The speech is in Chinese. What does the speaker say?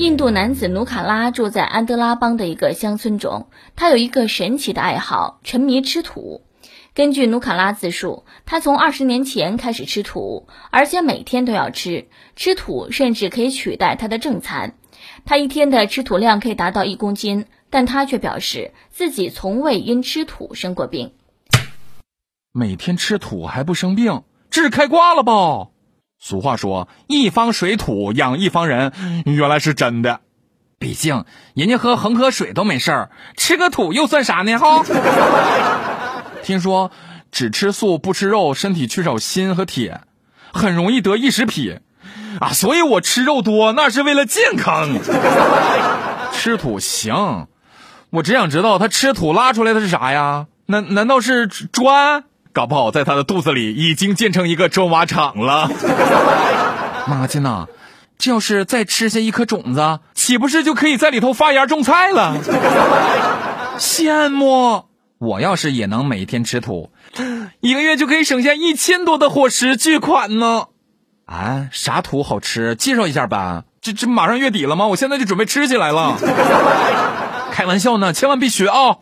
印度男子努卡拉住在安德拉邦的一个乡村中，他有一个神奇的爱好，沉迷吃土。根据努卡拉自述，他从二十年前开始吃土，而且每天都要吃。吃土甚至可以取代他的正餐。他一天的吃土量可以达到一公斤，但他却表示自己从未因吃土生过病。每天吃土还不生病，这是开挂了吧？俗话说“一方水土养一方人”，原来是真的。毕竟人家喝恒河水都没事儿，吃个土又算啥呢？哈。听说只吃素不吃肉，身体缺少锌和铁，很容易得异食癖啊！所以我吃肉多，那是为了健康。吃土行，我只想知道他吃土拉出来的是啥呀？难难道是砖？搞不好在他的肚子里已经建成一个砖瓦厂了。妈亲呐，这要是再吃下一颗种子，岂不是就可以在里头发芽种菜了？羡慕！我要是也能每天吃土，一个月就可以省下一千多的伙食，巨款呢！啊，啥土好吃？介绍一下吧。这这马上月底了吗？我现在就准备吃起来了。开玩笑呢，千万别学啊！